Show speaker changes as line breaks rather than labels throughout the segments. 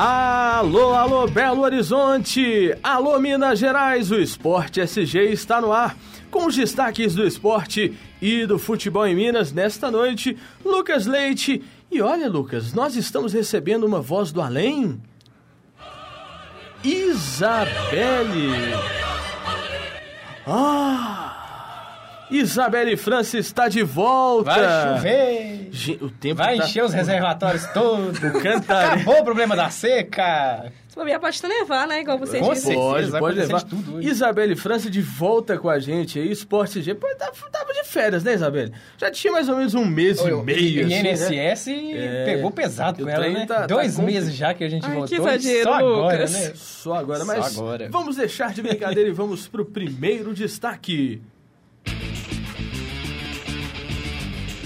Alô, alô, Belo Horizonte! Alô, Minas Gerais! O Esporte SG está no ar. Com os destaques do esporte e do futebol em Minas nesta noite, Lucas Leite. E olha, Lucas, nós estamos recebendo uma voz do além. Isabelle! Ah! Isabelle França está de volta!
Vai chover!
Ge- O tempo
Vai
tá...
encher os reservatórios todos!
Cantaré.
Acabou o problema da seca!
Se bobear, pode levar, né? Igual você
Com
disse.
Pode, pode
acontecer
levar.
tudo hoje.
Isabelle França de volta com a gente aí, Esporte G. Pô, tava, tava de férias, né, Isabelle? Já tinha mais ou menos um mês e meio,
E
assim, né?
INSS
É.
pegou pesado
O
com ela, né?
tá- tá
Dois
compli-
meses já que a gente
Ai,
voltou.
que exagero,
só agora,
Lucas.
né?
Só agora,
Só
mas
agora.
vamos deixar de brincadeira e vamos pro primeiro destaque.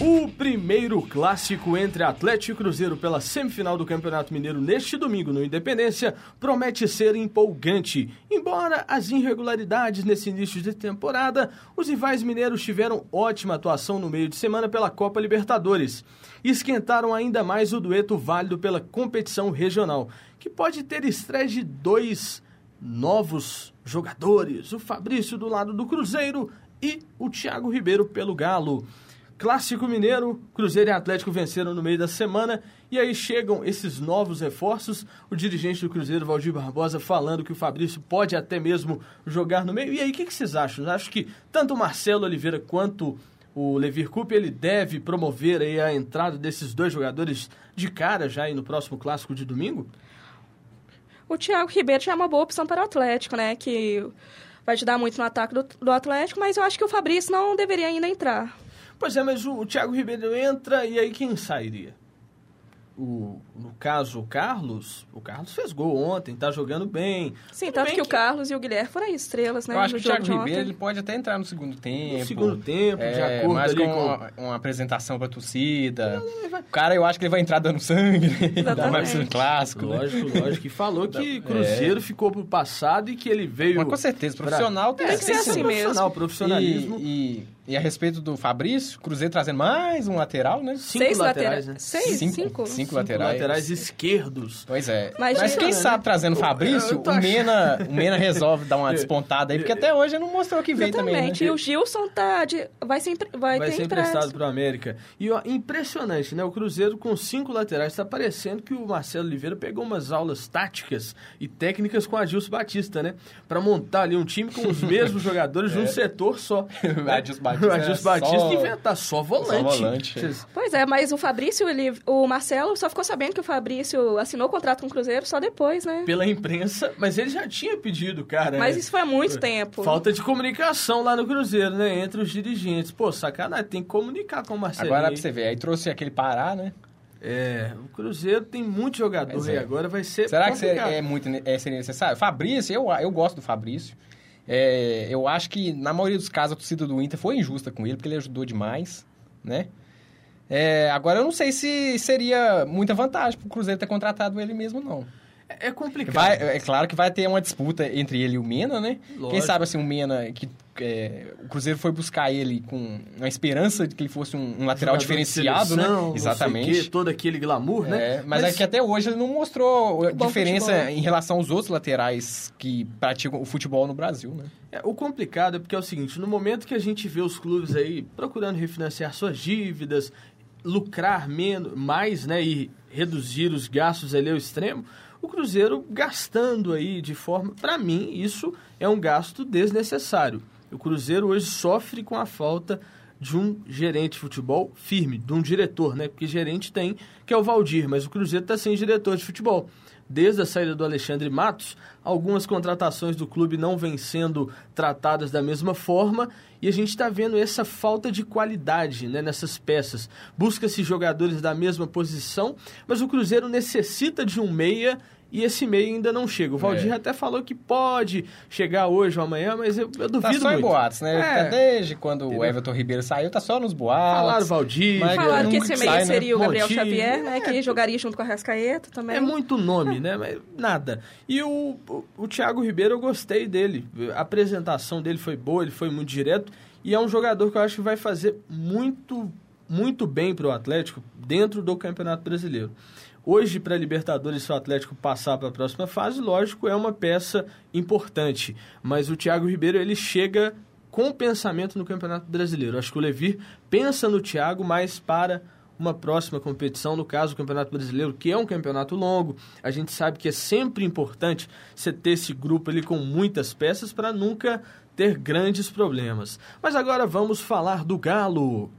O primeiro clássico entre Atlético e Cruzeiro pela semifinal do Campeonato Mineiro neste domingo no Independência promete ser empolgante. Embora as irregularidades nesse início de temporada, os rivais mineiros tiveram ótima atuação no meio de semana pela Copa Libertadores. Esquentaram ainda mais o dueto válido pela competição regional, que pode ter estreia de dois novos jogadores, o Fabrício do lado do Cruzeiro e o Thiago Ribeiro pelo Galo. Clássico Mineiro, Cruzeiro e Atlético venceram no meio da semana e aí chegam esses novos reforços. O dirigente do Cruzeiro, Valdir Barbosa, falando que o Fabrício pode até mesmo jogar no meio. E aí, o que, que vocês acham? Acho que tanto o Marcelo Oliveira quanto o Levir Coupe, ele deve promover aí a entrada desses dois jogadores de cara já aí no próximo clássico de domingo?
O Thiago Ribeiro já é uma boa opção para o Atlético, né? Que vai ajudar muito no ataque do, do Atlético, mas eu acho que o Fabrício não deveria ainda entrar.
Pois é, mas o, o Thiago Ribeiro entra e aí quem sairia? O, no caso, o Carlos, o Carlos fez gol ontem, tá jogando bem.
Sim,
Tudo
tanto
bem
que, o Carlos e o Guilherme foram as estrelas, né?
Eu acho que o Thiago
de
Ribeiro ele pode até entrar no segundo tempo.
No segundo tempo, de
É,
acordo
mais
ali
com
com...
uma, uma apresentação pra torcida. O cara, eu acho que ele vai entrar dando sangue, né?
Exatamente.
mais no clássico, né?
Lógico, lógico. E falou que
É.
Cruzeiro ficou pro passado e que ele veio...
Mas com certeza, profissional tem
É,
que ser assim
profissional,
mesmo.
profissionalismo.
E, e, e a respeito do Fabrício, Cruzeiro trazendo mais um lateral, né?
Cinco
Seis
laterais,
laterais.
né?
Seis?
Cinco-
Cinco?
cinco
Laterais.
laterais.
laterais esquerdos.
Pois é.
Mas,
Mas, quem
né?
sabe trazendo o Fabrício, o Mena, o Mena resolve dar uma despontada aí, porque até hoje não mostrou que veio também, né?
Exatamente. E o Gilson tá de, vai, ser, vai,
Vai
ter
ser emprestado pro América. E ó, impressionante, né? O Cruzeiro com cinco laterais. Tá parecendo que o Marcelo Oliveira pegou umas aulas táticas e técnicas com a Gilson Batista, né? Pra montar ali um time com os mesmos jogadores de um setor só.
O Adilson Batista
O Adilson
era
Batista
só-
inventar só volante.
só volante, é.
Pois é, mas o Fabrício, ele, o Marcelo só ficou sabendo que o Fabrício assinou o contrato com o Cruzeiro só depois, né?
Pela imprensa, mas ele já tinha pedido, cara.
Mas
né?
isso foi há muito tempo.
Falta de comunicação lá no Cruzeiro, né? Entre os dirigentes. Pô, sacanagem, tem que comunicar com o Marcelo.
Agora pra você ver, aí trouxe aquele Pará, né?
É, o Cruzeiro tem muito jogador
é.
agora, vai ser
Será que
complicado.
é muito é, seria necessário? Fabrício, eu, eu gosto do Fabrício. É, eu acho que, na maioria dos casos, a torcida do Inter foi injusta com ele, porque ele ajudou demais, né? É, agora, eu não sei se seria muita vantagem pro Cruzeiro ter contratado ele mesmo, não.
É complicado.
Vai, é claro que vai ter uma disputa entre ele e o Mena, né? Quem
Lógico.
sabe, assim, o Mena, que é, o Cruzeiro foi buscar ele com uma esperança de que ele fosse um, um lateral diferenciado,
seleção,
né?
não
Exatamente.
quê, todo aquele glamour, né?
É, mas, é que até hoje ele não mostrou
Bom
diferença
futebol.
em relação aos outros laterais que praticam o futebol no Brasil, né?
É, o complicado é porque é o seguinte, no momento que a gente vê os clubes aí procurando refinanciar suas dívidas, lucrar menos, mais, né, e reduzir os gastos ali ao extremo, o Cruzeiro gastando aí de forma, para mim, isso é um gasto desnecessário. O Cruzeiro hoje sofre com a falta de um gerente de futebol firme, de um diretor, né? Porque gerente tem, que é o Valdir, mas o Cruzeiro está sem diretor de futebol. Desde a saída do Alexandre Matos, algumas contratações do clube não vêm sendo tratadas da mesma forma e a gente está vendo essa falta de qualidade né, nessas peças. Busca-se jogadores da mesma posição, mas o Cruzeiro necessita de um meia e esse meia ainda não chega. O Valdir
É.
até falou que pode chegar hoje ou amanhã, mas eu, eu duvido
Tá só em
muito.
boatos, né?
É.
Tá Desde quando o Everton Ribeiro saiu, tá só nos boatos.
Falaram Valdir,
Mas
Falaram que esse
sai,
meio
né?
seria o Gabriel. Xavier, né?
É.
Que jogaria junto com a Rascaeta também.
É muito nome, né? Mas nada. E o, o, o Thiago Ribeiro, eu gostei dele. A apresentação dele foi boa, ele foi muito direto. E é um jogador que eu acho que vai fazer muito muito bem para o Atlético dentro do Campeonato Brasileiro. Hoje, para a Libertadores, se o Atlético passar para a próxima fase, lógico, é uma peça importante. Mas o Thiago Ribeiro ele chega com pensamento no Campeonato Brasileiro. Acho que o Levir pensa no Thiago mais para uma próxima competição, no caso o Campeonato Brasileiro, que é um campeonato longo. A gente sabe que é sempre importante você ter esse grupo ali com muitas peças para nunca ter grandes problemas. Mas agora vamos falar do Galo.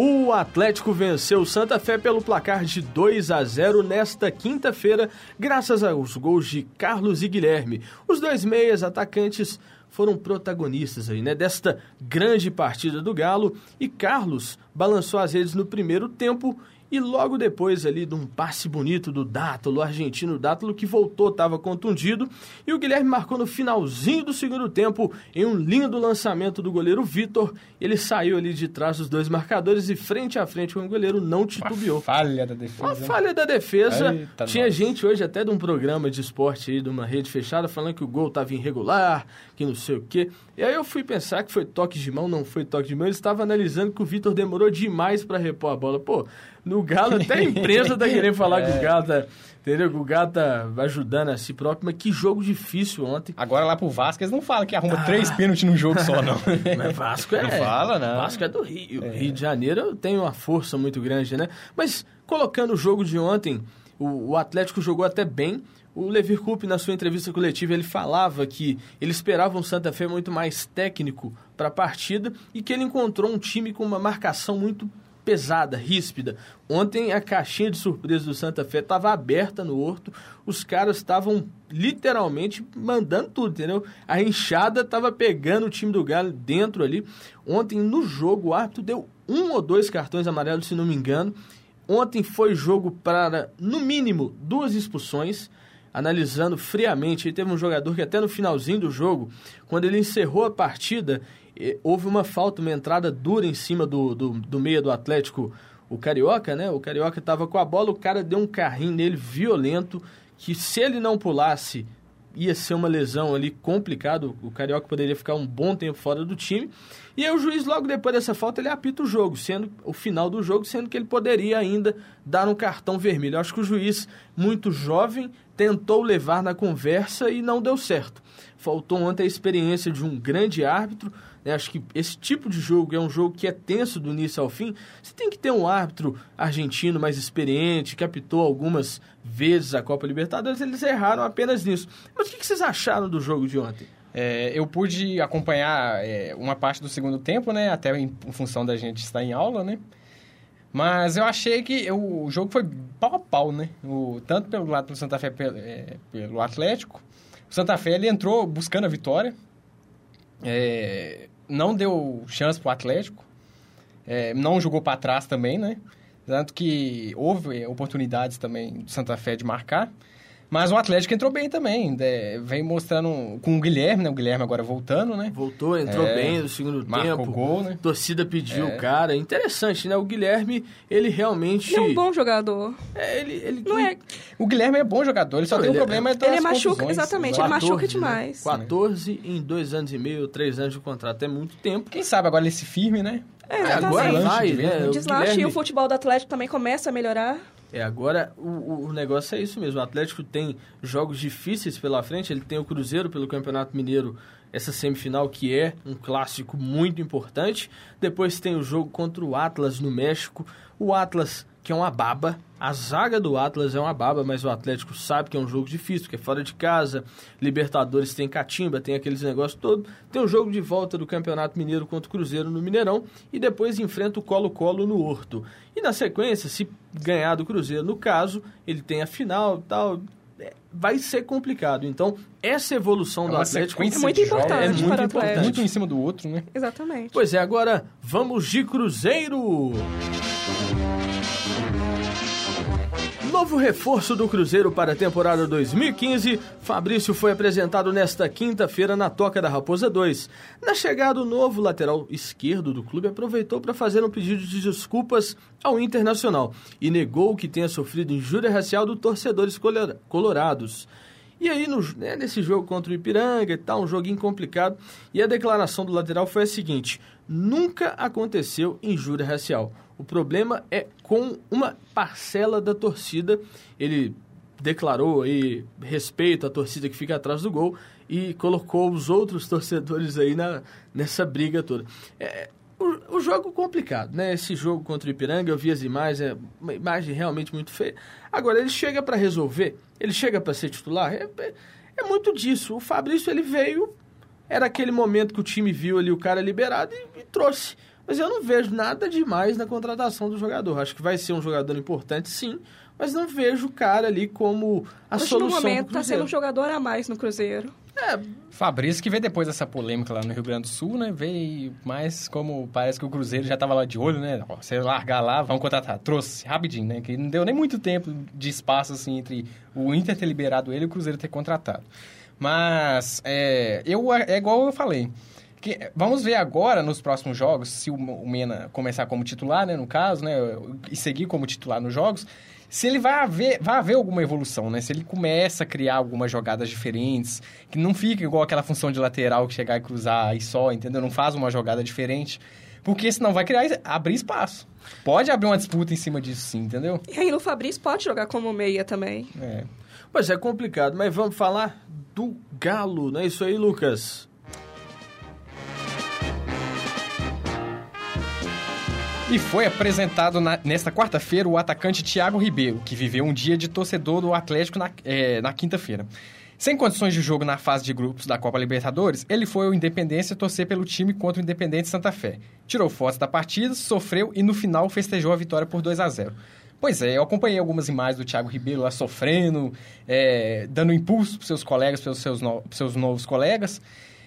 O Atlético venceu Santa Fé pelo placar de 2 a 0 nesta quinta-feira, graças aos gols de Carlos e Guilherme. Os dois meias atacantes foram protagonistas aí, né, desta grande partida do Galo e Carlos balançou as redes no primeiro tempo e logo depois ali de um passe bonito do Dátolo, o argentino Dátolo, que voltou, estava contundido. E o Guilherme marcou no finalzinho do segundo tempo, em um lindo lançamento do goleiro Vitor. Ele saiu ali de trás dos dois marcadores e frente a frente com o goleiro não titubeou.
Uma falha da defesa.
Uma falha da defesa. Eita Tinha nossa. gente hoje até de um programa de esporte aí, de uma rede fechada, falando que o gol estava irregular, que não sei o quê. E aí eu fui pensar que foi toque de mão, não foi toque de mão. Ele estava analisando que o Vitor demorou demais para repor a bola. Pô, no Galo, até a empresa tá querendo falar é. que o Galo tá, entendeu? Que o Galo tá ajudando a si próprio, mas que jogo difícil ontem.
Agora lá pro Vasco, eles não falam que arruma ah. três pênaltis num jogo só, não.
mas Vasco é...
Não fala, não.
Vasco é do Rio. É. Rio de Janeiro tem uma força muito grande, né? Mas colocando o jogo de ontem, o, o Atlético jogou até bem, o Levir Coupe, na sua entrevista coletiva, ele falava que ele esperava um Santa Fé muito mais técnico para a partida e que ele encontrou um time com uma marcação muito pesada, ríspida. Ontem a caixinha de surpresa do Santa Fé estava aberta no Horto, os caras estavam literalmente mandando tudo, entendeu? A enxada estava pegando o time do Galo dentro ali. Ontem no jogo o árbitro deu um ou dois cartões amarelos, se não me engano. Ontem foi jogo para, no mínimo, duas expulsões analisando friamente, teve um jogador que até no finalzinho do jogo, quando ele encerrou a partida, houve uma falta, uma entrada dura em cima do, do, do meia do Atlético, o Carioca, né? O Carioca estava com a bola, o cara deu um carrinho nele violento, que se ele não pulasse, ia ser uma lesão ali complicado. O Carioca poderia ficar um bom tempo fora do time. E aí o juiz, logo depois dessa falta, ele apita o jogo, sendo o final do jogo, sendo que ele poderia ainda dar um cartão vermelho. Eu acho que o juiz, muito jovem, tentou levar na conversa e não deu certo. Faltou ontem a experiência de um grande árbitro, né? Acho que esse tipo de jogo é um jogo que é tenso do início ao fim. Você tem que ter um árbitro argentino mais experiente, que apitou algumas vezes a Copa Libertadores. Eles erraram apenas nisso. Mas o que vocês acharam do jogo de ontem?
É, eu pude acompanhar é, uma parte do segundo tempo, né? Até em, em, função da gente estar em aula, né? Mas eu achei que eu, o jogo foi pau a pau, né? O, tanto pelo lado do Santa Fé pelo, é, pelo Atlético. O Santa Fé ele entrou buscando a vitória. Não deu chance pro Atlético. É, não jogou para trás também, né? Tanto que houve oportunidades também do Santa Fé de marcar. Mas o Atlético entrou bem também. Né? Vem mostrando com o Guilherme, né? O Guilherme agora voltando, né?
Voltou, entrou é, bem no segundo
marcou
tempo.
gol, né?
Torcida pediu o é. cara. Interessante, né? O Guilherme, ele realmente.
Ele é um bom jogador.
É, ele, ele...
Não é... O Guilherme é bom jogador, ele só Não, tem um é- problema
é Ele machuca, exatamente, 14, ele machuca né? demais.
14 em dois anos e meio, três anos de contrato. É muito tempo.
Quem sabe agora ele se firme, né?
É, agora vai, né? O deslanche Guilherme... e o futebol do Atlético também começa a melhorar.
É, agora o, o negócio é isso mesmo. O Atlético tem jogos difíceis pela frente. Ele tem o Cruzeiro pelo Campeonato Mineiro, essa semifinal que é um clássico muito importante. Depois tem o jogo contra o Atlas no México. O Atlas que é uma baba. A zaga do Atlas é uma baba, mas o Atlético sabe que é um jogo difícil, que é fora de casa. Libertadores tem catimba, tem aqueles negócios todos. Tem o jogo de volta do Campeonato Mineiro contra o Cruzeiro no Mineirão e depois enfrenta o Colo-Colo no Horto. E na sequência, se ganhar do Cruzeiro, no caso, ele tem a final e tal. É, vai ser complicado. Então, essa evolução é do Atlético
é muito importante.
É muito importante.
Muito em cima do outro, né?
Exatamente.
Pois é, agora vamos de Cruzeiro. Novo reforço do Cruzeiro para a temporada 2015, Fabrício foi apresentado nesta quinta-feira na Toca da Raposa 2. Na chegada, o novo lateral esquerdo do clube aproveitou para fazer um pedido de desculpas ao Internacional e negou que tenha sofrido injúria racial dos torcedores colorados. E aí, no, né, nesse jogo contra o Ipiranga e tal, um joguinho complicado, e a declaração do lateral foi a seguinte: nunca aconteceu injúria racial. O problema é com uma parcela da torcida. Ele declarou aí respeito à torcida que fica atrás do gol e colocou os outros torcedores aí na, nessa briga toda. É, o, o jogo complicado, né? Esse jogo contra o Ipiranga, eu vi as imagens, é uma imagem realmente muito feia. Agora, ele chega para resolver, ele chega para ser titular, é, é, é, muito disso. O Fabrício, ele veio, era aquele momento que o time viu ali o cara liberado e, e trouxe. Mas eu não vejo nada demais na contratação do jogador. Acho que vai ser um jogador importante, sim, mas não vejo o cara ali como a
Hoje,
solução
no momento, está sendo um jogador a mais no Cruzeiro.
É, Fabrício que veio depois dessa polêmica lá no Rio Grande do Sul, né? Veio mais como parece que o Cruzeiro já estava lá de olho, né? Ó, você largar lá, vamos contratar. Trouxe rapidinho, né? Que não deu nem muito tempo de espaço assim entre o Inter ter liberado ele e o Cruzeiro ter contratado. Mas é, eu, é igual eu falei. Que, vamos ver agora, nos próximos jogos, se o, o Mena começar como titular, né, no caso, né, e seguir como titular nos jogos, se ele vai haver, vai haver alguma evolução, né? Se ele começa a criar algumas jogadas diferentes, que não fica igual aquela função de lateral que chegar e cruzar e só, entendeu? Não faz uma jogada diferente. Porque senão vai criar, abrir espaço. Pode abrir uma disputa em cima disso sim, entendeu?
E aí o Fabrício pode jogar como meia também.
É. Pois é, complicado, mas vamos falar do Galo, não é isso aí, Lucas?
E foi apresentado na, nesta quarta-feira o atacante Thiago Ribeiro, que viveu um dia de torcedor do Atlético na, é, na quinta-feira. Sem condições de jogo na fase de grupos da Copa Libertadores, ele foi ao Independência torcer pelo time contra o Independente Santa Fé. Tirou fotos da partida, sofreu e no final festejou a vitória por 2 a 0 Pois é, eu acompanhei algumas imagens do Thiago Ribeiro lá sofrendo, é, dando impulso para seus colegas, para seus, no, seus novos colegas.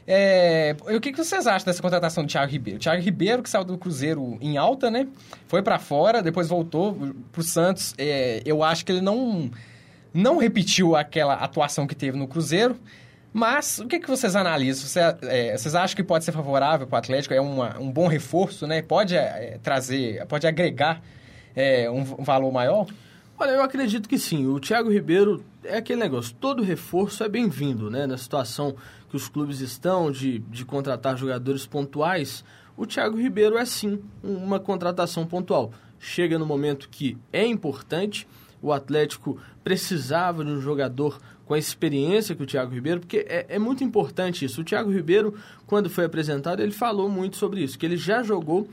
É, o que, vocês acham dessa contratação do Thiago Ribeiro? O Thiago Ribeiro, que saiu do Cruzeiro em alta, né? Foi para fora, depois voltou pro Santos. É, eu acho que ele não, não repetiu aquela atuação que teve no Cruzeiro. Mas o que, que vocês analisam? Você, é, vocês acham que pode ser favorável para o Atlético? É uma, um bom reforço, né? Pode é, trazer, pode agregar é, um, um valor maior?
Olha, eu acredito que sim. O Thiago Ribeiro é aquele negócio, todo reforço é bem-vindo, né? Na situação que os clubes estão de, de contratar jogadores pontuais, o Thiago Ribeiro é sim uma contratação pontual. Chega no momento que é importante, o Atlético precisava de um jogador com a experiência que o Thiago Ribeiro, porque é, é, muito importante isso. O Thiago Ribeiro, quando foi apresentado, ele falou muito sobre isso, que ele já jogou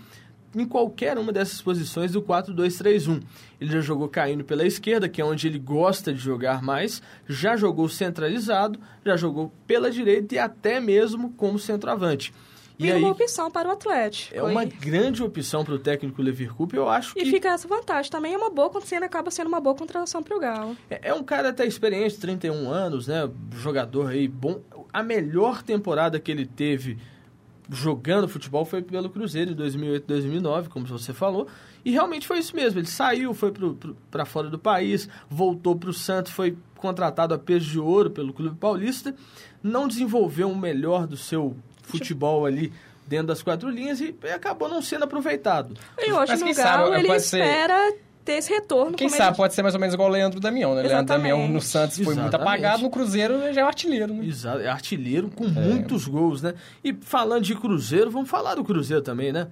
em qualquer uma dessas posições do 4-2-3-1. Ele já jogou caindo pela esquerda, que é onde ele gosta de jogar mais, já jogou centralizado, já jogou pela direita e até mesmo como centroavante.
E, e aí, uma opção para o Atlético.
É uma grande opção para o técnico Levir Coupe, eu acho
e
que...
E fica essa vantagem. Também é uma boa, ele acaba sendo uma boa contratação para o Galo.
É, é, um cara até experiente, 31 anos, né? Jogador aí bom. A melhor temporada que ele teve jogando futebol foi pelo Cruzeiro em 2008, 2009, como você falou. E realmente foi isso mesmo. Ele saiu, foi para fora do país, voltou para o Santos, foi contratado a peso de ouro pelo Clube Paulista. Não desenvolveu o melhor do seu futebol ali dentro das quatro linhas e acabou não sendo aproveitado.
E hoje Mas no Galo sabe, ele espera ser ter esse retorno.
Quem sabe pode ser mais ou menos igual o Leandro Damião, né? Exatamente. Leandro Damião no Santos foi Exatamente. muito apagado, no Cruzeiro já é artilheiro, né?
Exato, é artilheiro com é. muitos gols, né? E falando de Cruzeiro, vamos falar do Cruzeiro também, né?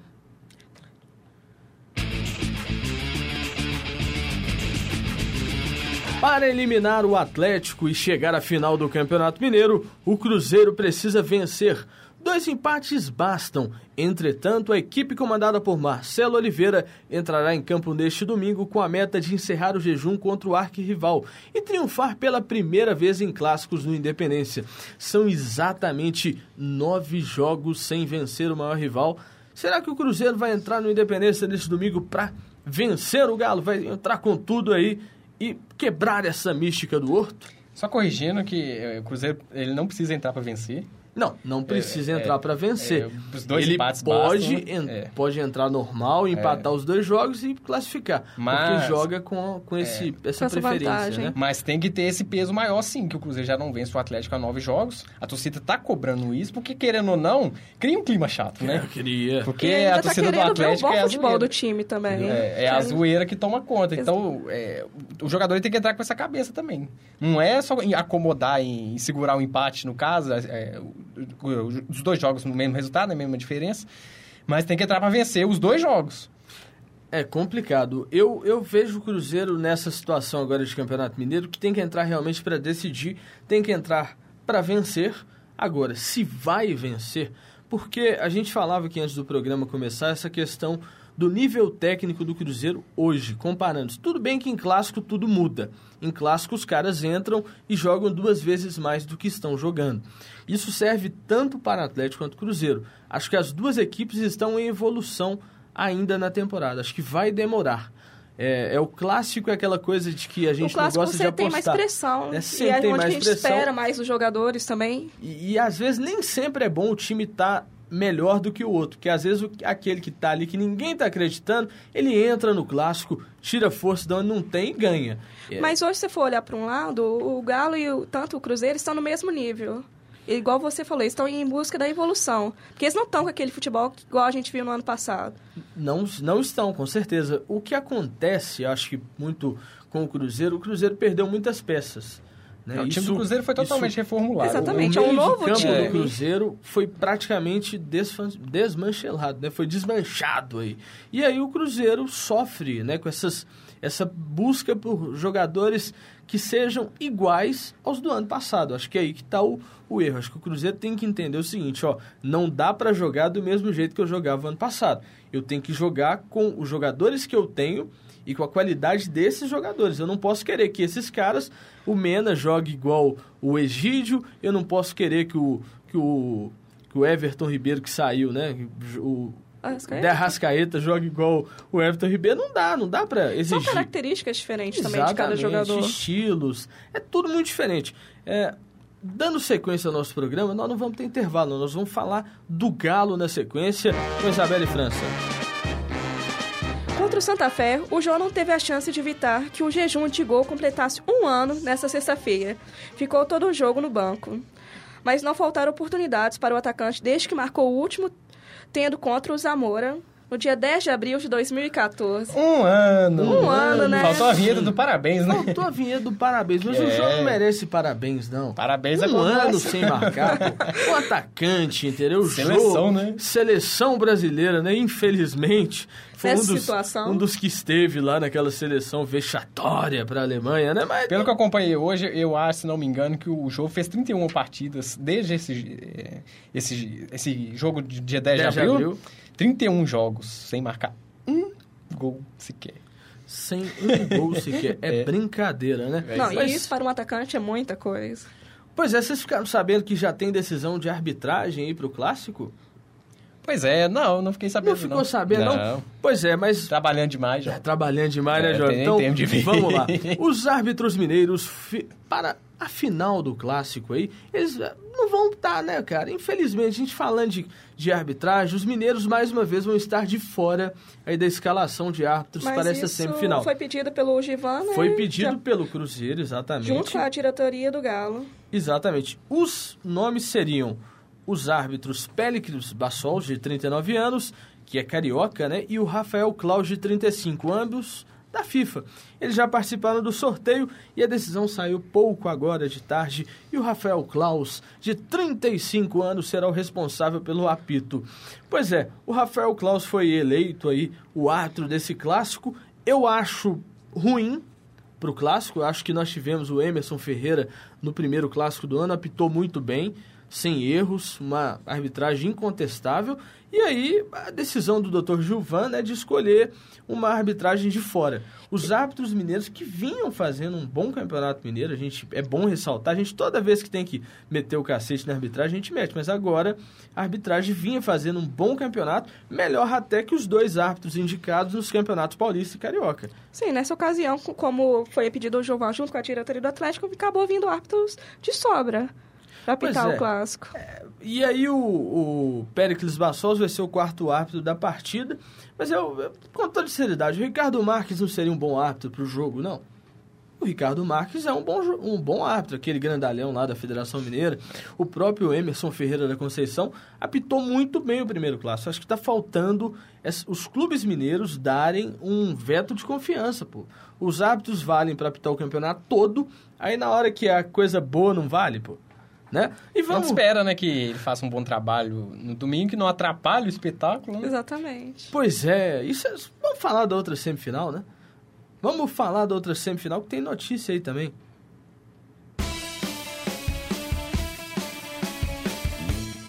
Para eliminar o Atlético e chegar à final do Campeonato Mineiro, o Cruzeiro precisa vencer Dois empates bastam. Entretanto, a equipe comandada por Marcelo Oliveira entrará em campo neste domingo com a meta de encerrar o jejum contra o arquirrival e triunfar pela primeira vez em clássicos no Independência. São exatamente nove jogos sem vencer o maior rival. Será que o Cruzeiro vai entrar no Independência neste domingo para vencer o Galo? Vai entrar com tudo aí e quebrar essa mística do Horto?
Só corrigindo que eh, o Cruzeiro ele não precisa entrar para vencer
Não, não precisa
É,
entrar
é,
para vencer.
é, os dois
Ele
empates
pode,
bastam,
en-
é.
pode entrar normal, empatar os dois jogos e classificar.
Mas-
porque joga com, com esse, essa
essa
preferência,
vantagem.
né?
Mas tem que ter esse peso maior, sim, que o Cruzeiro já não vence o Atlético há nove jogos. A torcida tá cobrando isso, porque querendo ou não, cria um clima chato, né?
Eu queria.
Porque
E
a
tá
torcida do
querendo ver o
Atlético
bom
é a
futebol
zoeira.
do time também.
É, é a zoeira que toma conta. Então, é, o jogador tem que entrar com essa cabeça também. Não é só em acomodar e segurar o empate, no caso, é, os dois jogos no mesmo resultado, na mesma diferença. Mas tem que entrar para vencer os dois jogos.
É complicado. Eu, eu vejo o Cruzeiro nessa situação agora de Campeonato Mineiro que tem que entrar realmente para decidir, tem que entrar para vencer. Agora, se vai vencer, porque a gente falava aqui antes do programa começar essa questão do nível técnico do Cruzeiro hoje, comparando. Tudo bem que em clássico tudo muda. Em clássico os caras entram e jogam duas vezes mais do que estão jogando. Isso serve tanto para Atlético quanto Cruzeiro. Acho que as duas equipes estão em evolução ainda na temporada. Acho que vai demorar. É, é o clássico, é aquela coisa de que a gente
clássico
não gosta
você
de
tem mais
apostar.
pressão.
É,
e
sempre
é
tem
onde
mais
a gente
pressão.
espera mais dos jogadores também.
E, e às vezes nem sempre é bom o time estar melhor do que o outro, porque às vezes o- aquele que está ali, que ninguém está acreditando, ele entra no clássico, tira força de onde não tem e ganha. É,
Mas hoje, se você for olhar para um lado, o Galo e o, tanto o Cruzeiro estão no mesmo nível. Igual você falou, eles estão em busca da evolução. Porque eles não estão com aquele futebol que- igual a gente viu no ano passado.
Não, não estão, com certeza. O que acontece, acho que muito com o Cruzeiro, o Cruzeiro perdeu muitas peças. Né?
o time
Isso-
do Cruzeiro foi totalmente
isso-
reformulado.
Exatamente.
o
é um novo
campo
time.
do Cruzeiro foi praticamente desmanchelado, né? Foi desmanchado aí. E aí o Cruzeiro sofre, né? Com essas, essa busca por jogadores que sejam iguais aos do ano passado. Acho que é aí que está o, o erro. Acho que o Cruzeiro tem que entender o seguinte, ó, não dá para jogar do mesmo jeito que eu jogava ano passado. Eu tenho que jogar com os jogadores que eu tenho e com a qualidade desses jogadores. Eu não posso querer que esses caras, o Mena jogue igual o Egídio, eu não posso querer que o, que o, que o Everton Ribeiro que saiu, né? O
Arrascaeta?
Arrascaeta joga igual o Everton Ribeiro, não dá, não dá pra
São
exigir.
características diferentes também de cada
Exatamente,
jogador.
estilos, é tudo muito diferente. É, dando sequência ao nosso programa, nós não vamos ter intervalo, nós vamos falar do Galo na sequência com Isabelle França.
Contra o Santa Fé, o João não teve a chance de evitar que o jejum de gol completasse um ano nesta sexta-feira. Ficou todo o jogo no banco. Mas não faltaram oportunidades para o atacante desde que marcou o último, tendo contra o Zamora, no dia 10 de abril de 2014.
Um ano.
Um ano, né?
Faltou a vinheta do parabéns, né?
Faltou a vinheta do parabéns, mas o
É.
João não merece parabéns, não.
Parabéns
um
acontece.
ano sem marcar, pô. O atacante, entendeu? O
Seleção,
jogo,
né?
Seleção brasileira, né? Infelizmente, foi um
Nessa
dos,
situação.
um dos que esteve lá naquela seleção vexatória pra Alemanha, né? Mas
Pelo que eu acompanhei hoje, eu acho, se não me engano, que o jogo fez 31 partidas desde esse, eh, esse, esse jogo de dia 10,
10
de
de
abril.
Abril.
31 jogos sem marcar um gol sequer.
sem um gol sequer. É,
É.
brincadeira, né?
É
Não,
Mas-
e isso para um atacante é muita coisa.
Pois é, vocês ficaram sabendo que já tem decisão de arbitragem aí pro clássico?
Pois é, não, não fiquei sabendo.
Não ficou sabendo, não?
não?
Pois é, mas
Trabalhando demais já.
É, trabalhando demais, né,
É,
Jorge?
tem nem
Então,
tempo de ver.
vamos lá. Os árbitros mineiros, fi- para a final do clássico aí, eles eh, não vão estar, né, cara? Infelizmente, a gente falando de, de arbitragem, os mineiros, mais uma vez, vão estar de fora aí da escalação de árbitros
Mas
para essa semifinal.
foi pedido pelo Givan, né?
Foi pedido
Já-
pelo Cruzeiro, exatamente.
junto com a diretoria do Galo.
Exatamente. Os nomes seriam os árbitros Pélicros Bassol, de 39 anos, que é carioca, né? E o Rafael Claus, de 35, ambos da FIFA. Eles já participaram do sorteio e a decisão saiu pouco agora de tarde. E o Rafael Claus, de 35 anos, será o responsável pelo apito. Pois é, o Rafael Claus foi eleito aí o árbitro desse clássico. Eu acho ruim para o clássico. Eu acho que nós tivemos o Emerson Ferreira no primeiro clássico do ano, apitou muito bem, sem erros, uma arbitragem incontestável. E aí a decisão do Dr. Gilvan é de escolher uma arbitragem de fora. Os árbitros mineiros que vinham fazendo um bom campeonato mineiro, a gente é bom ressaltar, a gente toda vez que tem que meter o cacete na arbitragem, a gente mete, mas agora a arbitragem vinha fazendo um bom campeonato, melhor até que os dois árbitros indicados nos campeonatos paulista e carioca.
Sim, nessa ocasião, co- como foi pedido o Giovão junto com a diretoria do Atlético, acabou vindo árbitros de sobra. Apitar
é.
o clássico.
E aí o, o Pericles Bassols vai ser o quarto árbitro da partida. Mas eu, eu- com toda seriedade, o Ricardo Marques não seria um bom árbitro pro jogo, não. O Ricardo Marques é um bom, um bom árbitro, aquele grandalhão lá da Federação Mineira. O próprio Emerson Ferreira da Conceição apitou muito bem o primeiro clássico. Acho que está faltando os clubes mineiros darem um veto de confiança, pô. Os árbitros valem para apitar o campeonato todo, aí na hora que a coisa boa não vale, pô. Né? E
A gente
vamos...
espera, né, que ele faça um bom trabalho no domingo, que não atrapalhe o espetáculo, né?
Exatamente.
Pois é, isso é- vamos falar da outra semifinal, né? Vamos falar da outra semifinal que tem notícia aí também.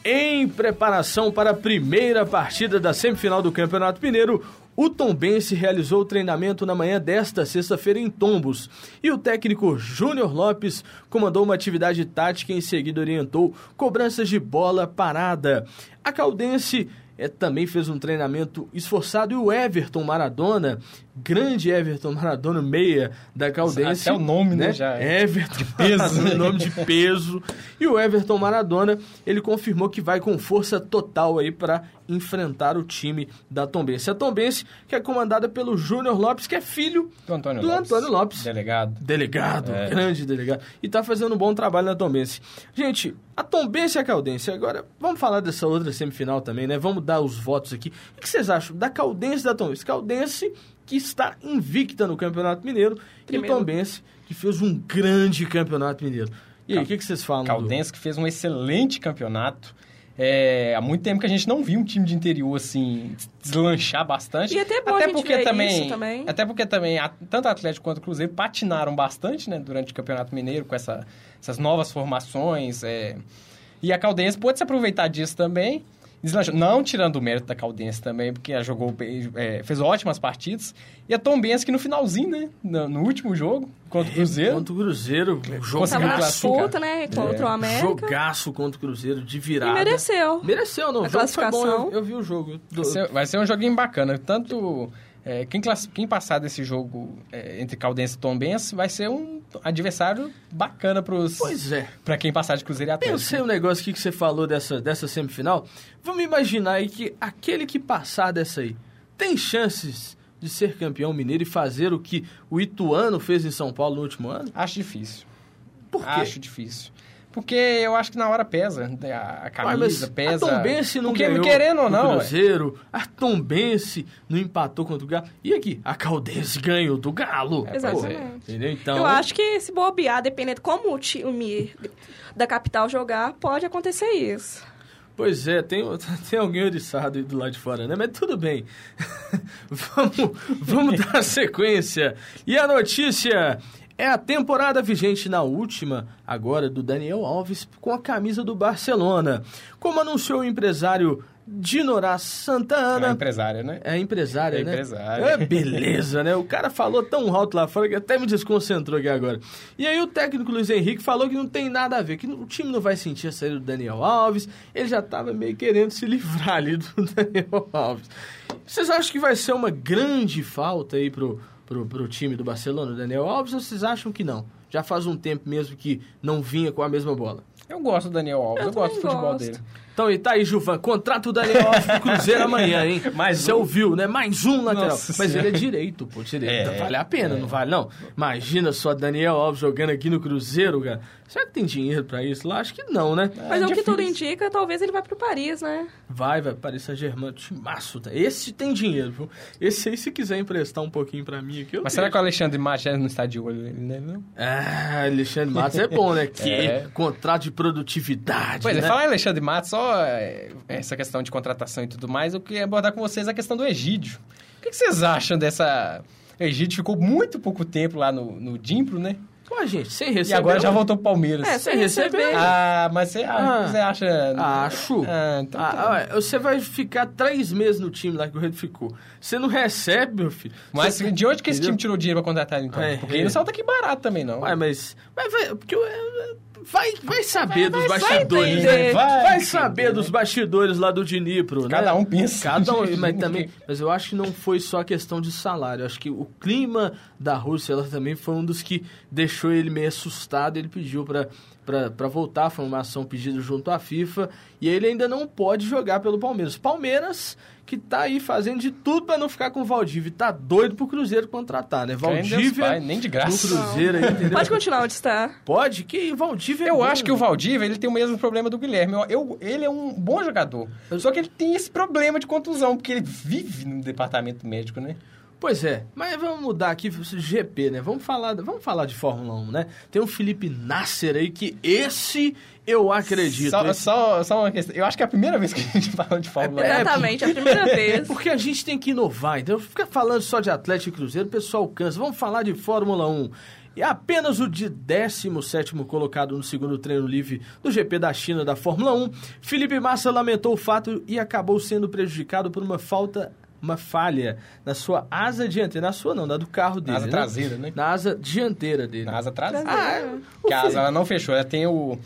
Em preparação para a primeira partida da semifinal do Campeonato Mineiro, o Tombense realizou o treinamento na manhã desta sexta-feira em Tombos. E o técnico Júnior Lopes comandou uma atividade tática e em seguida orientou cobranças de bola parada. A Caldense é, também fez um treinamento esforçado e o Everton Maradona, grande Everton Maradona, meia da Caldense.
Até o nome, né, já é
Everton
de peso.
Nome de peso. E o Everton Maradona, ele confirmou que vai com força total aí para enfrentar o time da Tombense. A Tombense, que é comandada pelo Júnior Lopes, que é filho
Do Antônio
do
Lopes.
Antônio Lopes.
Delegado.
Delegado,
É.
grande delegado. E tá fazendo um bom trabalho na Tombense. Gente, a Tombense e a Caldense. Agora, vamos falar dessa outra semifinal também, né? Vamos dar os votos aqui. O que vocês acham da Caldense e da Tombense? Caldense, que está invicta no Campeonato Mineiro,
Primeiro.
e o Tombense, que fez um grande Campeonato Mineiro. E aí,
Cal-
o que, que vocês falam? do-
Caldense que fez um excelente campeonato. É, há muito tempo que a gente não viu um time de interior assim deslanchar bastante.
E até bom a gente
porque também,
isso também.
Até porque também a- tanto o Atlético quanto o Cruzeiro patinaram bastante, né, durante o Campeonato Mineiro com essa- essas novas formações. é. E a Caldense pôde se aproveitar disso também. Deslanchou. Não tirando o mérito da Caldense também, porque ela jogou bem, é, fez ótimas partidas. E a Tombense que no finalzinho, né, no, no último jogo contra o Cruzeiro,
Contra o Cruzeiro,
Conseguiu
jogaço.
Tava na disputa, né? Contra o América.
Jogaço contra o Cruzeiro, de
E
virada.
mereceu.
Mereceu, não.
A
O jogo foi bom,
classificação.
eu, eu vi o jogo. Do-
Vai ser, vai ser um joguinho bacana. Tanto é, quem, class- quem passar desse jogo é, entre Caldense e Tombense vai ser um adversário bacana pros,
Pois é.
pra quem passar de Cruzeiro e Atlético.
Pensei um negócio aqui que você falou dessa, dessa semifinal. Vamos imaginar aí que aquele que passar dessa aí tem chances de ser campeão mineiro e fazer o que o Ituano fez em São Paulo no último ano?
Acho difícil.
Por quê?
Acho difícil. Porque eu acho que na hora pesa. né, A, a
Ué,
camisa
mas
pesa.
A Tombense não
Porque,
ganhou
querendo ou
do
não, é.
Cruzeiro. A Tombense não empatou contra o Galo. E aqui? A Caldense ganhou do Galo.
É, pois é.
Exatamente.
Entendeu? Então,
Eu acho que se bobear, dependendo como o time da capital jogar, pode acontecer isso.
Pois é, tem, tem alguém oriçado aí do lado de fora, né? Mas tudo bem. vamos vamos dar sequência. E a notícia é a temporada vigente na última, agora, do Daniel Alves com a camisa do Barcelona. Como anunciou o empresário Dinorá
É
Santana.
empresária, né?
É empresária,
É
né?
empresária.
É, beleza, né? O cara falou tão alto lá fora que até me desconcentrou aqui agora. E aí o técnico Luiz Henrique falou que não tem nada a ver, que o time não vai sentir a saída do Daniel Alves. Ele já tava meio querendo se livrar ali do Daniel Alves. Vocês acham que vai ser uma grande falta aí pro, pro, pro time do Barcelona, o Daniel Alves, ou vocês acham que não? Já faz um tempo mesmo que não vinha com a mesma bola.
Eu gosto do Daniel Alves, eu,
Eu
gosto do futebol
gosto.
dele.
Então, e tá aí, Juvan, contrata o Daniel Alves pro Cruzeiro amanhã, hein?
Mais
Você
um.
ouviu, né? Mais um lateral.
Nossa
Mas
Senhora.
ele é direito, pô, direito.
É,
vale a pena,
é.
não vale não? Imagina só Daniel Alves jogando aqui no Cruzeiro, cara. Será que tem dinheiro pra isso lá? Acho que não, né?
Mas é o que tudo indica, talvez ele vá pro Paris, né?
Vai, vai, Paris Saint-Germain, timaço. Tá? Esse tem dinheiro, viu? Esse aí, se quiser emprestar um pouquinho pra mim aqui, eu
Mas será
deixo.
que o Alexandre Matos não está de olho nele, né? Não?
Ah, Alexandre Matos é bom, né? Que
É.
contrato de produtividade,
Pois
né?
é, falar em Alexandre Matos, só é, essa questão de contratação e tudo mais, eu queria abordar com vocês a questão do Egídio. O que, que vocês acham dessa... O Egídio ficou muito pouco tempo lá no, no Dimpro, né?
Pô, gente, sem
E
receber...
agora já voltou pro Palmeiras.
É, sem receber.
Ah, mas você, ah,
Ah,
você acha...
Acho.
Ah, então tá.
Ah, ué, você vai ficar três meses no time lá que o Rede ficou. Você não recebe, meu filho.
Mas
Você-
de onde que esse
Entendeu?
time tirou dinheiro pra contratar ele, então?
É,
Porque
é.
ele não salta aqui barato também, não.
Ué, mas. Mas, vai, porque eu- é, vai, vai saber dos
vai
bastidores,
entender.
né? Vai,
Vai
saber
entender,
dos bastidores lá do Dnipro, né?
Cada um pensa.
Cada um, mas também, mas eu acho que não foi só a questão de salário. Eu acho que o clima da Rússia ela também foi um dos que deixou ele meio assustado. Ele pediu para para voltar, foi uma ação pedida junto à FIFA e ele ainda não pode jogar pelo Palmeiras. Palmeiras que tá aí fazendo de tudo para não ficar com o Valdívia, tá doido pro Cruzeiro contratar, né? Valdívia
pai, nem de graça.
Cruzeiro aí, entendeu?
Pode continuar onde está.
Pode? Que Valdívia é
Eu
bom,
acho que o
né?
Valdívia ele tem o mesmo problema do Guilherme. Eu, eu- ele é um bom jogador. Só que ele tem esse problema de contusão, porque ele vive no departamento médico, né?
Pois é, mas vamos mudar aqui GP, né? Vamos falar, vamos falar de Fórmula 1, né? Tem um Felipe Nasser aí que esse eu acredito.
Só,
esse-
só, só uma questão. Eu acho que é a primeira vez que a gente fala de Fórmula 1.
É,
Exatamente, a primeira vez.
Porque a gente tem que inovar, então fica falando só de Atlético e Cruzeiro, o pessoal cansa. Vamos falar de Fórmula 1. E apenas o de 17º colocado no segundo treino livre do GP da China da Fórmula 1, Felipe Massa lamentou o fato e acabou sendo prejudicado por uma falta, uma falha na sua asa dianteira, na sua não, na do carro dele.
asa
né?
traseira, né?
Na asa dianteira dele.
Na asa traseira.
Ah, é.
que a asa ela não fechou. Ela tem o,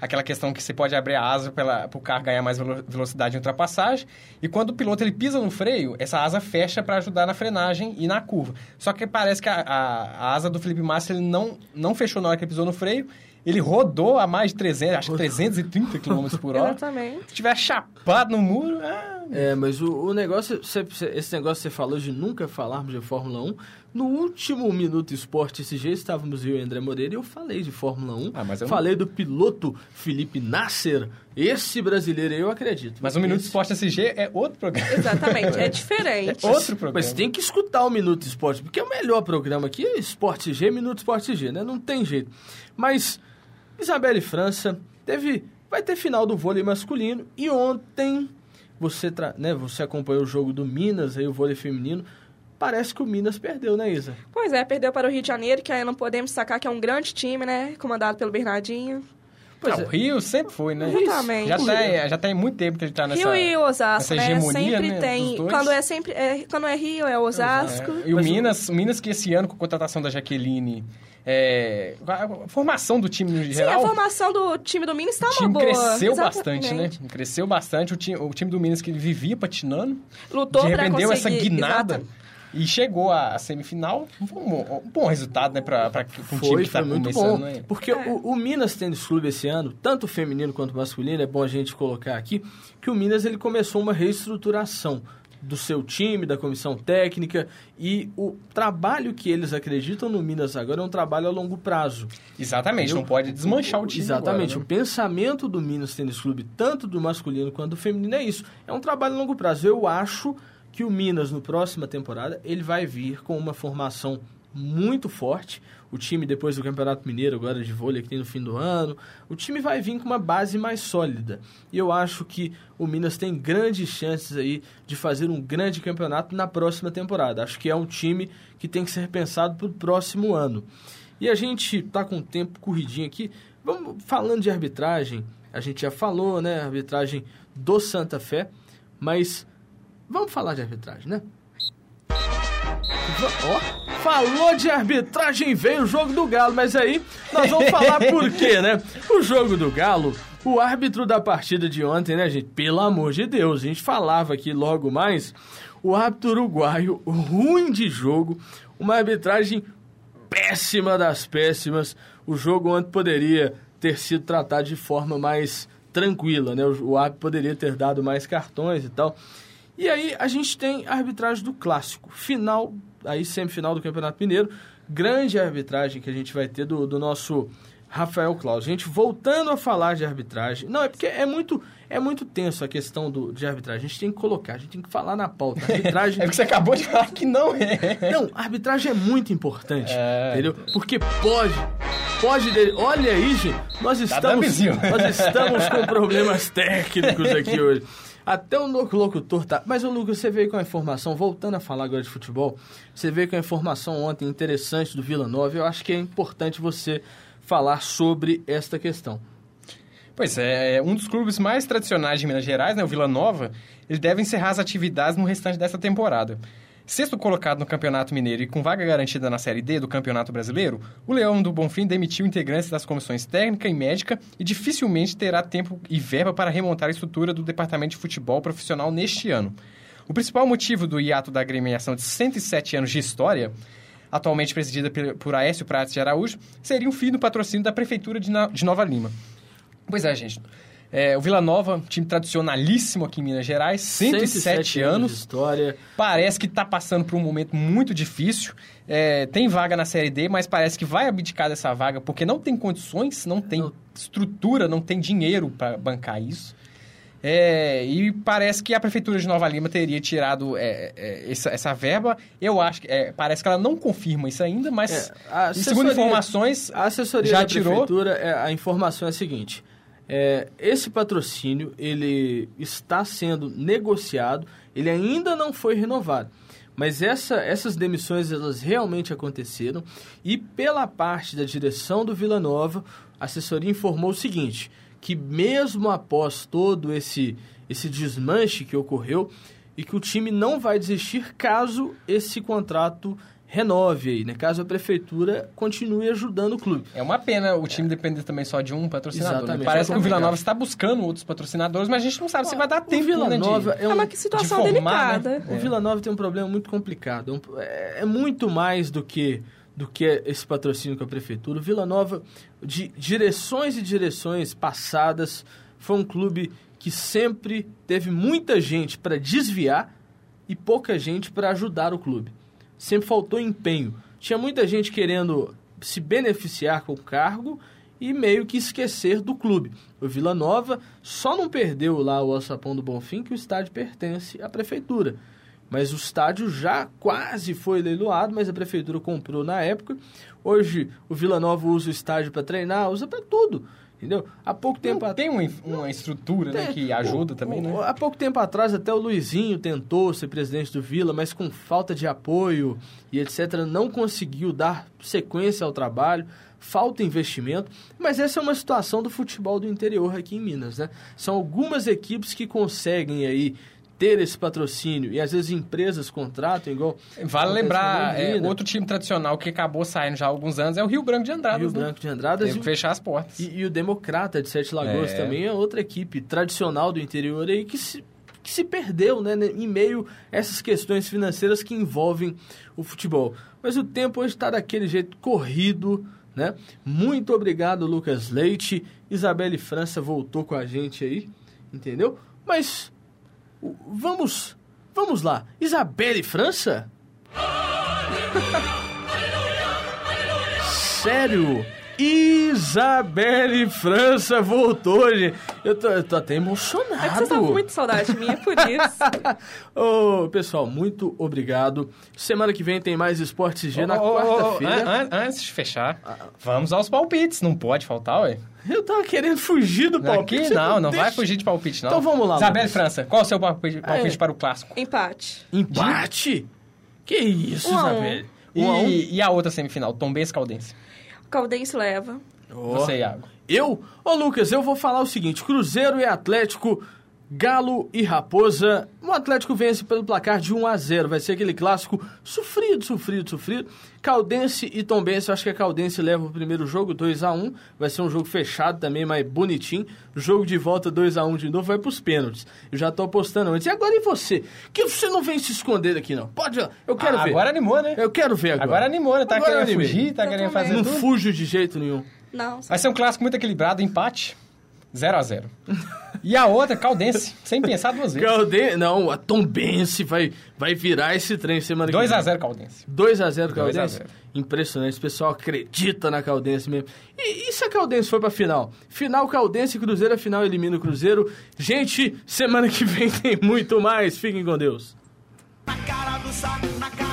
aquela questão que você pode abrir a asa para o carro ganhar mais velo- velocidade em ultrapassagem. E quando o piloto ele pisa no freio, essa asa fecha para ajudar na frenagem e na curva. Só que parece que a, a- a asa do Felipe Massa ele não, não fechou na hora que ele pisou no freio. Ele rodou a mais de 300, acho que 330 km por hora.
Exatamente.
Se tiver chapado no muro, ah,
É, mas o, o negócio, cê- cê- esse negócio que você falou de nunca falarmos de Fórmula 1, no último Minuto Esporte esse dia estávamos eu e André Moreira e eu falei de Fórmula 1.
Ah, mas eu não-
falei do piloto Felipe Nasser, esse brasileiro aí eu acredito.
mas o Minuto
Esse-
Esporte SG é outro programa.
Exatamente, é diferente.
Outro programa.
Mas tem que escutar o Minuto Esporte, porque é o melhor programa aqui é Esporte G, Minuto Esporte G, né? Não tem jeito. Mas Isabelle França teve, vai ter final do vôlei masculino e ontem você, tra- né, você acompanhou o jogo do Minas, aí o vôlei feminino. Parece que o Minas perdeu, né, Isa?
Pois é, perdeu para o Rio de Janeiro, que aí não podemos sacar que é um grande time, né? Comandado pelo Bernardinho.
Pois
Ah,
é.
o Rio sempre foi, né?
Exatamente.
Já tem, já tem muito tempo que ele tá nessa...
Rio e Osasco,
essa
né?
hegemonia,
Sempre
né,
tem.
dos dois.
Quando é sempre. é, quando é Rio, é Osasco.
É, E o
Mas o-
Minas, o Minas que esse ano, com a contratação da Jaqueline, é, a formação do time no
Sim,
geral,
a formação do time do Minas está
o
uma
time
boa.
cresceu
Exatamente.
bastante, né? Cresceu bastante. O time, o time do Minas que ele vivia patinando,
Lutou para
deu essa
conseguir.
guinada
exato.
e chegou à semifinal. Um bom, um bom resultado, né? Pra, pra um time
Foi,
que tá
foi muito
começando,
bom.
né?
Porque
É.
o, o Minas Tênis Clube esse ano, tanto feminino quanto masculino, é bom a gente colocar aqui, que o Minas ele começou uma reestruturação do seu time, da comissão técnica e o trabalho que eles acreditam no Minas agora é um trabalho a longo prazo.
Exatamente, não pode desmanchar o time
Exatamente.
agora,
O pensamento do Minas Tênis Clube, tanto do masculino quanto do feminino, é isso. É um trabalho a longo prazo. Eu acho que o Minas, no próxima temporada, ele vai vir com uma formação muito forte. O time, depois do Campeonato Mineiro, agora de vôlei, que tem no fim do ano, o time vai vir com uma base mais sólida. E eu acho que o Minas tem grandes chances aí de fazer um grande campeonato na próxima temporada. Acho que é um time que tem que ser pensado para o próximo ano. E a gente tá com o tempo corridinho aqui. Vamos falando de arbitragem. A gente já falou, né? Arbitragem do Santa Fé. Mas vamos falar de arbitragem, né? Ó, falou de arbitragem, veio o jogo do Galo, mas aí nós vamos falar por quê, né? O jogo do Galo, o árbitro da partida de ontem, né, gente? Pelo amor de Deus, a gente falava aqui logo mais, o árbitro uruguaio, ruim de jogo, uma arbitragem péssima das péssimas. O jogo ontem poderia ter sido tratado de forma mais tranquila, né? O, árbitro poderia ter dado mais cartões e tal. E aí a gente tem a arbitragem do clássico, final, aí semifinal do Campeonato Mineiro, grande arbitragem que a gente vai ter do, do nosso Rafael Claus. Gente, voltando a falar de arbitragem, não, é porque é muito, é muito tenso a questão do, de arbitragem, a gente tem que colocar, a gente tem que falar na pauta. Arbitragem
É porque você acabou de falar que não é.
não, arbitragem é muito importante,
É.
entendeu? Porque pode, pode... de- Olha aí, gente, nós estamos,
dumbzinho.
nós estamos com problemas técnicos aqui hoje. Até o lo- locutor tá... Mas, ô Lucas, você veio com a informação, voltando a falar agora de futebol, você veio com a informação ontem interessante do Vila Nova, eu acho que é importante você falar sobre esta questão.
Pois é, um dos clubes mais tradicionais de Minas Gerais, né, o Vila Nova, ele deve encerrar as atividades no restante dessa temporada. Sexto colocado no Campeonato Mineiro e com vaga garantida na Série D do Campeonato Brasileiro, o Leão do Bonfim demitiu integrantes das comissões técnica e médica e dificilmente terá tempo e verba para remontar a estrutura do Departamento de Futebol Profissional neste ano. O principal motivo do hiato da agremiação de 107 anos de história, atualmente presidida por Aécio Prates de Araújo, seria o fim do patrocínio da Prefeitura de Nova Lima. Pois é, gente. É, o Vila Nova, time tradicionalíssimo aqui em Minas Gerais, 107, 107 anos.
anos de história.
Parece que está passando por um momento muito difícil. É, tem vaga na Série D, mas parece que vai abdicar dessa vaga porque não tem condições, não tem não. estrutura, não tem dinheiro para bancar isso. É, e parece que a Prefeitura de Nova Lima teria tirado é, é, essa, essa, verba. Eu acho que. É, parece que ela não confirma isso ainda, mas. É, segundo informações.
A assessoria já da tirou. Prefeitura, é, a informação é a seguinte: esse patrocínio ele está sendo negociado, ele ainda não foi renovado. Mas essa, essas demissões elas realmente aconteceram e pela parte da direção do Vila Nova, a assessoria informou o seguinte: que mesmo após todo esse, esse desmanche que ocorreu, e que o time não vai desistir caso esse contrato renove aí, né? Caso a prefeitura continue ajudando o clube.
É uma pena o time é. depender também só de um patrocinador. Né? Parece é que o Vila Nova está buscando outros patrocinadores, mas a gente não sabe se vai dar tempo. O
Vila
né,
Nova
de,
é, um, é uma situação de formar, delicada.
Né? O Vila Nova tem um problema muito complicado. É, é muito mais do que do que esse patrocínio com a prefeitura. O Vila Nova, de direções e direções passadas, foi um clube que sempre teve muita gente para desviar e pouca gente para ajudar o clube. Sempre faltou empenho. Tinha muita gente querendo se beneficiar com o cargo e meio que esquecer do clube. O Vila Nova só não perdeu lá o Alçapão do Bonfim que o estádio pertence à prefeitura. Mas o estádio já quase foi leiloado, mas a prefeitura comprou na época. Hoje o Vila Nova usa o estádio para treinar, usa para tudo. Entendeu? Há pouco tempo
Não tem uma, uma estrutura né, que ajuda
o,
também, né?
Há pouco tempo atrás até o Luizinho tentou ser presidente do Vila, mas com falta de apoio e etc. não conseguiu dar sequência ao trabalho, falta investimento. Mas essa é uma situação do futebol do interior aqui em Minas, né? São algumas equipes que conseguem aí ter esse patrocínio e às vezes empresas contratam igual.
Vale lembrar, é, outro time tradicional que acabou saindo já há alguns anos é o Rio Branco de Andradas.
Rio né? Branco de Andradas.
Teve que fechar as portas.
E, e, o Democrata de Sete Lagoas é. também é outra equipe tradicional do interior aí que se, que se perdeu né, em meio a essas questões financeiras que envolvem o futebol. Mas o tempo hoje está daquele jeito corrido. Né? Muito obrigado, Lucas Leite. Isabelle França voltou com a gente aí, entendeu? Mas Vamos, vamos lá. Isabelle França? Sério? Isabelle França voltou, gente. Eu tô, eu tô até emocionado. É que
vocês estão com muita saudade minha, por isso.
Ô, pessoal, muito obrigado. Semana que vem tem mais Esportes G oh, na oh, quarta-feira.
Oh, antes de fechar, ah. vamos aos palpites. Não pode faltar, ué.
Eu tava querendo fugir do palpite.
Aqui não, não, deixa... vai fugir de palpite, não.
Então vamos lá.
Isabelle França, qual é o seu palpite, palpite é. para o clássico?
Empate.
Empate? Que isso, um Isabelle?
Um. Um e, e, a outra semifinal, Tombense Caldense?
Caldense leva.
Oh. Você, Iago.
Eu? Ô, Lucas, eu vou falar o seguinte: Cruzeiro e Atlético Galo e Raposa. O Atlético vence pelo placar de 1 a 0 Vai ser aquele clássico sofrido, sofrido, sofrido. Caldense e Tombense, eu acho que a Caldense leva o primeiro jogo 2 a 1 Vai ser um jogo fechado também, mas bonitinho. Jogo de volta 2 a 1 de novo, vai pros pênaltis. Eu já tô apostando antes. E agora e você? Que você não vem se esconder aqui, não? Pode, eu quero
ah,
ver.
Agora animou, né?
Eu quero ver agora.
Agora animou, né? Tá agora querendo animei. fugir, tá eu querendo fazer
Não
tudo?
fujo de jeito nenhum.
Não.
Vai ser um clássico muito equilibrado, empate. 0 a 0 E a outra, Caldense, sem pensar duas vezes.
Caldense, não, a Tombense vai, vai virar esse trem semana 2
que vem. 2x0 Caldense.
2x0 Caldense. 2 Impressionante, o pessoal acredita na Caldense mesmo. E, e se a Caldense foi pra final? Final Caldense e Cruzeiro, a final elimina o Cruzeiro. Gente, semana que vem tem muito mais. Fiquem com Deus. Na cara do saco, na cara